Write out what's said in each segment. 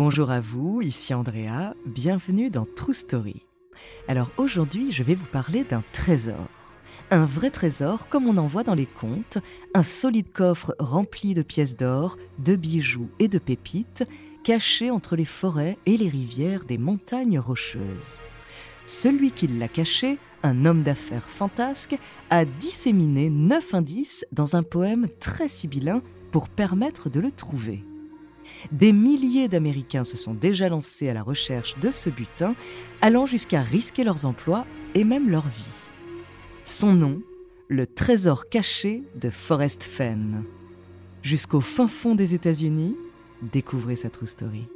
Bonjour à vous, ici Andrea, bienvenue dans True Story. Alors aujourd'hui, je vais vous parler d'un trésor. Un vrai trésor comme on en voit dans les contes, un solide coffre rempli de pièces d'or, de bijoux et de pépites, caché entre les forêts et les rivières des montagnes rocheuses. Celui qui l'a caché, un homme d'affaires fantasque, a disséminé neuf indices dans un poème très sibyllin pour permettre de le trouver. Des milliers d'Américains se sont déjà lancés à la recherche de ce butin, allant jusqu'à risquer leurs emplois et même leur vie. Son nom, le trésor caché de Forest Fen. Jusqu'au fin fond des États-Unis, découvrez sa true story.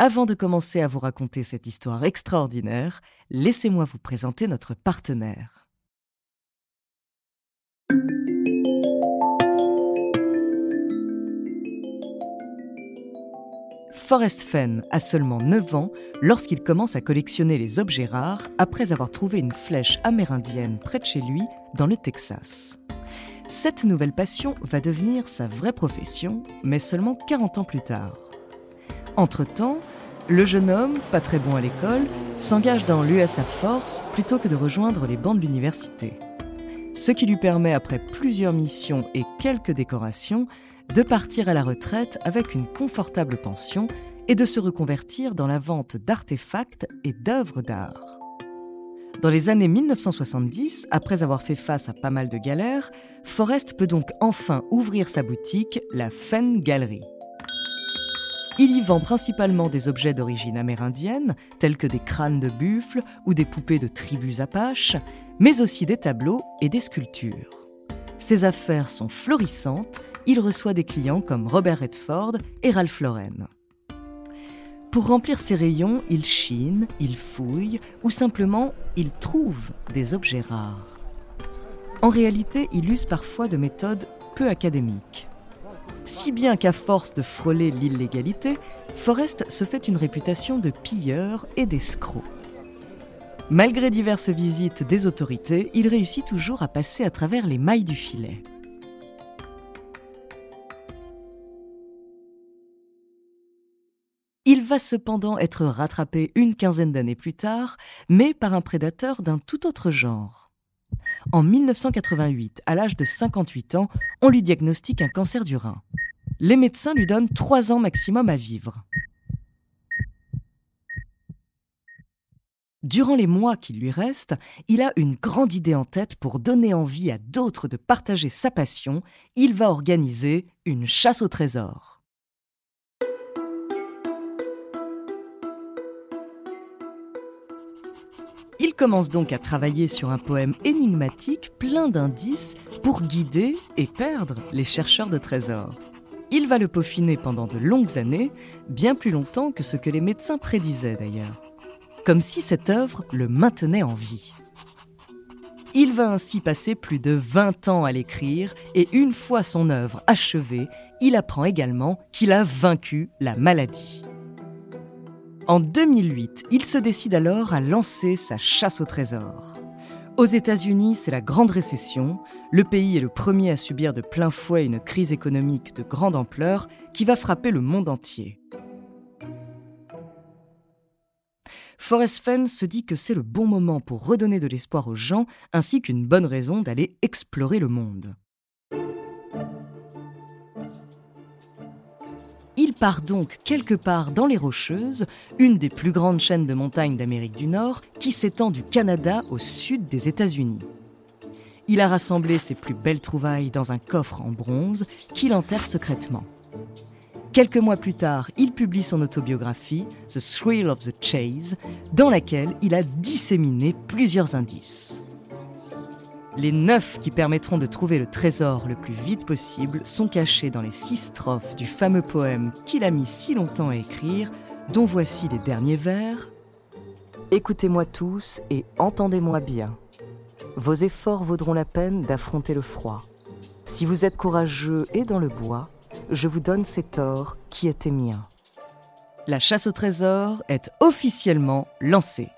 Avant de commencer à vous raconter cette histoire extraordinaire, laissez-moi vous présenter notre partenaire. Forrest Fenn a seulement 9 ans lorsqu'il commence à collectionner les objets rares après avoir trouvé une flèche amérindienne près de chez lui dans le Texas. Cette nouvelle passion va devenir sa vraie profession, mais seulement 40 ans plus tard. Entre-temps, le jeune homme, pas très bon à l'école, s'engage dans l'US Air Force plutôt que de rejoindre les bancs de l'université. Ce qui lui permet, après plusieurs missions et quelques décorations, de partir à la retraite avec une confortable pension et de se reconvertir dans la vente d'artefacts et d'œuvres d'art. Dans les années 1970, après avoir fait face à pas mal de galères, Forrest peut donc enfin ouvrir sa boutique, la Fenn Gallery. Il y vend principalement des objets d'origine amérindienne, tels que des crânes de buffle ou des poupées de tribus apaches, mais aussi des tableaux et des sculptures. Ses affaires sont florissantes, il reçoit des clients comme Robert Redford et Ralph Lauren. Pour remplir ses rayons, il chine, il fouille ou simplement il trouve des objets rares. En réalité, il use parfois de méthodes peu académiques si bien qu'à force de frôler l'illégalité, Forrest se fait une réputation de pilleur et d'escroc. Malgré diverses visites des autorités, il réussit toujours à passer à travers les mailles du filet. Il va cependant être rattrapé une quinzaine d'années plus tard, mais par un prédateur d'un tout autre genre. En 1988, à l'âge de 58 ans, on lui diagnostique un cancer du rein les médecins lui donnent trois ans maximum à vivre. Durant les mois qui lui restent, il a une grande idée en tête pour donner envie à d'autres de partager sa passion. Il va organiser une chasse au trésor. Commence donc à travailler sur un poème énigmatique plein d'indices pour guider et perdre les chercheurs de trésors. Il va le peaufiner pendant de longues années, bien plus longtemps que ce que les médecins prédisaient d'ailleurs, comme si cette œuvre le maintenait en vie. Il va ainsi passer plus de 20 ans à l'écrire et une fois son œuvre achevée, il apprend également qu'il a vaincu la maladie. En 2008, il se décide alors à lancer sa chasse au trésor. Aux États-Unis, c'est la grande récession. Le pays est le premier à subir de plein fouet une crise économique de grande ampleur qui va frapper le monde entier. Forrest Fenn se dit que c'est le bon moment pour redonner de l'espoir aux gens ainsi qu'une bonne raison d'aller explorer le monde. Part donc quelque part dans les Rocheuses, une des plus grandes chaînes de montagnes d'Amérique du Nord qui s'étend du Canada au sud des États-Unis. Il a rassemblé ses plus belles trouvailles dans un coffre en bronze qu'il enterre secrètement. Quelques mois plus tard, il publie son autobiographie, The Thrill of the Chase, dans laquelle il a disséminé plusieurs indices. Les neuf qui permettront de trouver le trésor le plus vite possible sont cachés dans les six strophes du fameux poème qu'il a mis si longtemps à écrire, dont voici les derniers vers. Écoutez-moi tous et entendez-moi bien. Vos efforts vaudront la peine d'affronter le froid. Si vous êtes courageux et dans le bois, je vous donne cet or qui était mien. La chasse au trésor est officiellement lancée.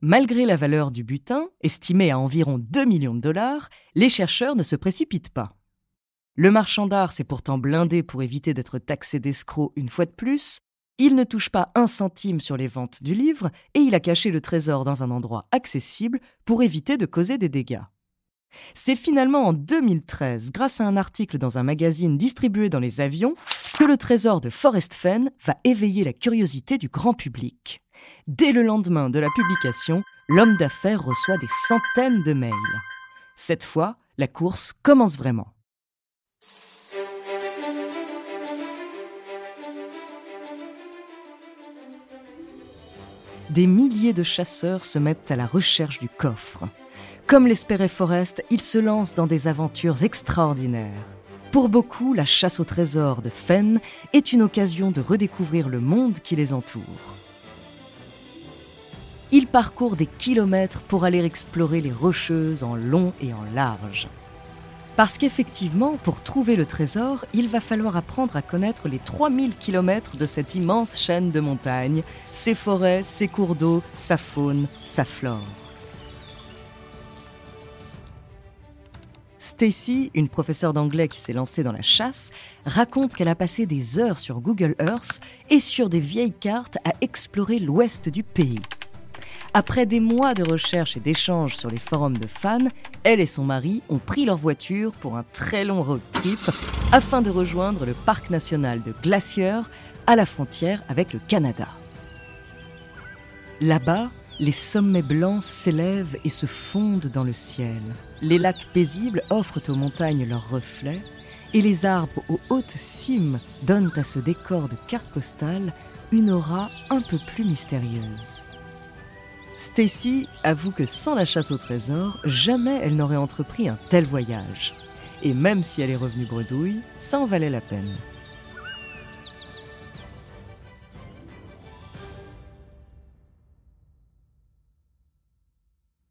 Malgré la valeur du butin, estimée à environ 2 millions de dollars, les chercheurs ne se précipitent pas. Le marchand d'art s'est pourtant blindé pour éviter d'être taxé d'escroc une fois de plus, il ne touche pas un centime sur les ventes du livre et il a caché le trésor dans un endroit accessible pour éviter de causer des dégâts. C'est finalement en 2013, grâce à un article dans un magazine distribué dans les avions, que le trésor de Forest Fen va éveiller la curiosité du grand public. Dès le lendemain de la publication, l'homme d'affaires reçoit des centaines de mails. Cette fois, la course commence vraiment. des milliers de chasseurs se mettent à la recherche du coffre. Comme l'espérait Forrest, ils se lancent dans des aventures extraordinaires. Pour beaucoup, la chasse au trésor de Fenn est une occasion de redécouvrir le monde qui les entoure. Ils parcourent des kilomètres pour aller explorer les rocheuses en long et en large. Parce qu'effectivement, pour trouver le trésor, il va falloir apprendre à connaître les 3000 km de cette immense chaîne de montagnes, ses forêts, ses cours d'eau, sa faune, sa flore. Stacy, une professeure d'anglais qui s'est lancée dans la chasse, raconte qu'elle a passé des heures sur Google Earth et sur des vieilles cartes à explorer l'ouest du pays. Après des mois de recherche et d'échanges sur les forums de fans, elle et son mari ont pris leur voiture pour un très long road trip afin de rejoindre le parc national de Glacier à la frontière avec le Canada. Là-bas, les sommets blancs s'élèvent et se fondent dans le ciel. Les lacs paisibles offrent aux montagnes leurs reflets et les arbres aux hautes cimes donnent à ce décor de carte postale une aura un peu plus mystérieuse. Stacy avoue que sans la chasse au trésor, jamais elle n'aurait entrepris un tel voyage. Et même si elle est revenue bredouille, ça en valait la peine.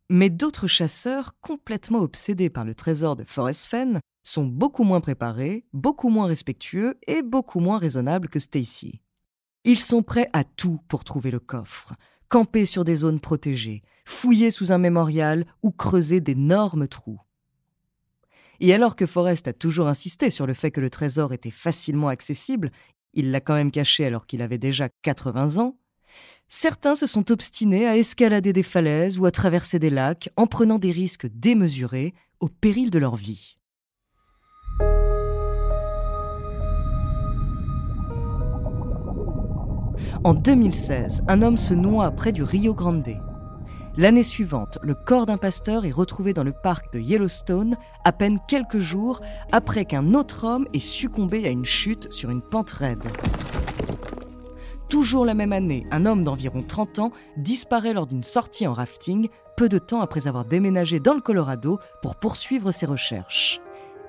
Mais d'autres chasseurs, complètement obsédés par le trésor de Forest Fen, sont beaucoup moins préparés, beaucoup moins respectueux et beaucoup moins raisonnables que Stacy. Ils sont prêts à tout pour trouver le coffre, camper sur des zones protégées, fouiller sous un mémorial ou creuser d'énormes trous. Et alors que Forrest a toujours insisté sur le fait que le trésor était facilement accessible, il l'a quand même caché alors qu'il avait déjà 80 ans, certains se sont obstinés à escalader des falaises ou à traverser des lacs en prenant des risques démesurés au péril de leur vie. En 2016, un homme se noie près du Rio Grande. L'année suivante, le corps d'un pasteur est retrouvé dans le parc de Yellowstone à peine quelques jours après qu'un autre homme ait succombé à une chute sur une pente raide. Toujours la même année, un homme d'environ 30 ans disparaît lors d'une sortie en rafting, peu de temps après avoir déménagé dans le Colorado pour poursuivre ses recherches.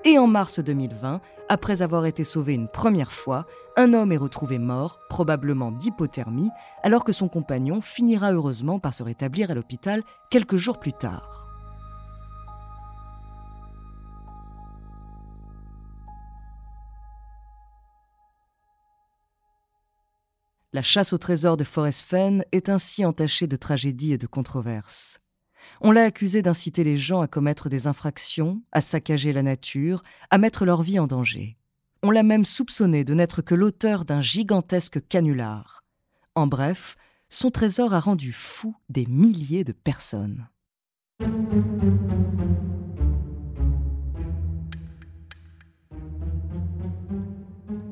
Et en mars 2020, après avoir été sauvé une première fois, un homme est retrouvé mort, probablement d'hypothermie, alors que son compagnon finira heureusement par se rétablir à l'hôpital quelques jours plus tard. La chasse au trésor de Forest Fen est ainsi entachée de tragédies et de controverses. On l'a accusé d'inciter les gens à commettre des infractions, à saccager la nature, à mettre leur vie en danger. On l'a même soupçonné de n'être que l'auteur d'un gigantesque canular. En bref, son trésor a rendu fou des milliers de personnes.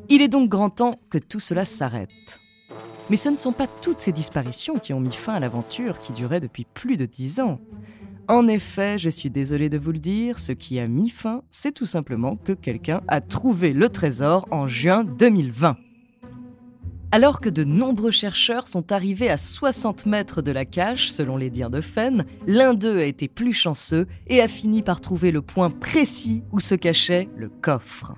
Il est donc grand temps que tout cela s'arrête. Mais ce ne sont pas toutes ces disparitions qui ont mis fin à l'aventure qui durait depuis plus de dix ans. En effet, je suis désolé de vous le dire, ce qui a mis fin, c'est tout simplement que quelqu'un a trouvé le trésor en juin 2020. Alors que de nombreux chercheurs sont arrivés à 60 mètres de la cache, selon les dires de Fenn, l'un d'eux a été plus chanceux et a fini par trouver le point précis où se cachait le coffre.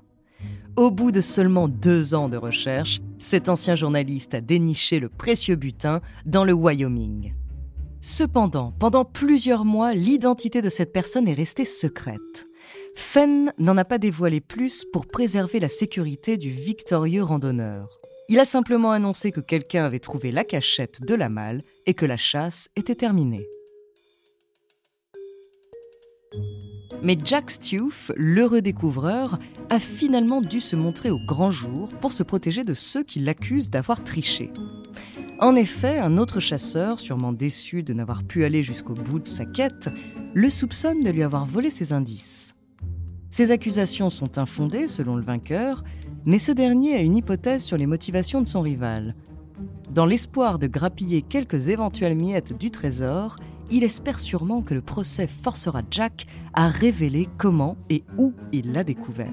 Au bout de seulement deux ans de recherche, cet ancien journaliste a déniché le précieux butin dans le Wyoming. Cependant, pendant plusieurs mois, l'identité de cette personne est restée secrète. Fenn n'en a pas dévoilé plus pour préserver la sécurité du victorieux randonneur. Il a simplement annoncé que quelqu'un avait trouvé la cachette de la malle et que la chasse était terminée. Mais Jack Stewff, l'heureux découvreur, a finalement dû se montrer au grand jour pour se protéger de ceux qui l'accusent d'avoir triché. En effet, un autre chasseur, sûrement déçu de n'avoir pu aller jusqu'au bout de sa quête, le soupçonne de lui avoir volé ses indices. Ces accusations sont infondées selon le vainqueur, mais ce dernier a une hypothèse sur les motivations de son rival. Dans l'espoir de grappiller quelques éventuelles miettes du trésor, il espère sûrement que le procès forcera Jack à révéler comment et où il l'a découvert.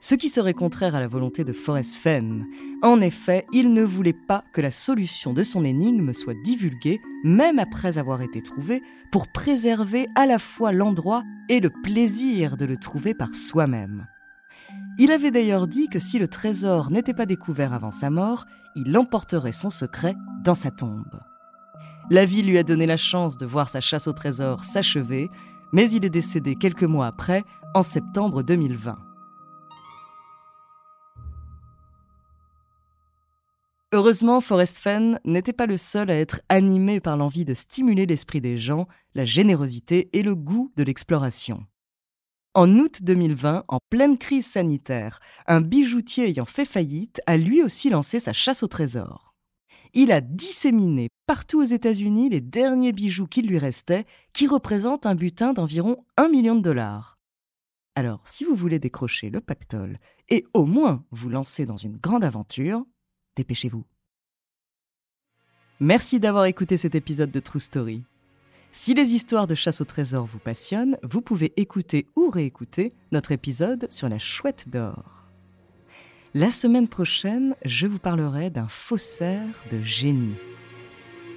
Ce qui serait contraire à la volonté de Forrest Fenn. En effet, il ne voulait pas que la solution de son énigme soit divulguée, même après avoir été trouvée, pour préserver à la fois l'endroit et le plaisir de le trouver par soi-même. Il avait d'ailleurs dit que si le trésor n'était pas découvert avant sa mort, il emporterait son secret dans sa tombe. La vie lui a donné la chance de voir sa chasse au trésor s'achever, mais il est décédé quelques mois après, en septembre 2020. Heureusement, Forrest Fenn n'était pas le seul à être animé par l'envie de stimuler l'esprit des gens, la générosité et le goût de l'exploration. En août 2020, en pleine crise sanitaire, un bijoutier ayant fait faillite a lui aussi lancé sa chasse au trésor. Il a disséminé partout aux États-Unis les derniers bijoux qui lui restaient, qui représentent un butin d'environ 1 million de dollars. Alors, si vous voulez décrocher le pactole et au moins vous lancer dans une grande aventure, dépêchez-vous. Merci d'avoir écouté cet épisode de True Story. Si les histoires de chasse au trésor vous passionnent, vous pouvez écouter ou réécouter notre épisode sur la chouette d'or. La semaine prochaine, je vous parlerai d'un faussaire de génie.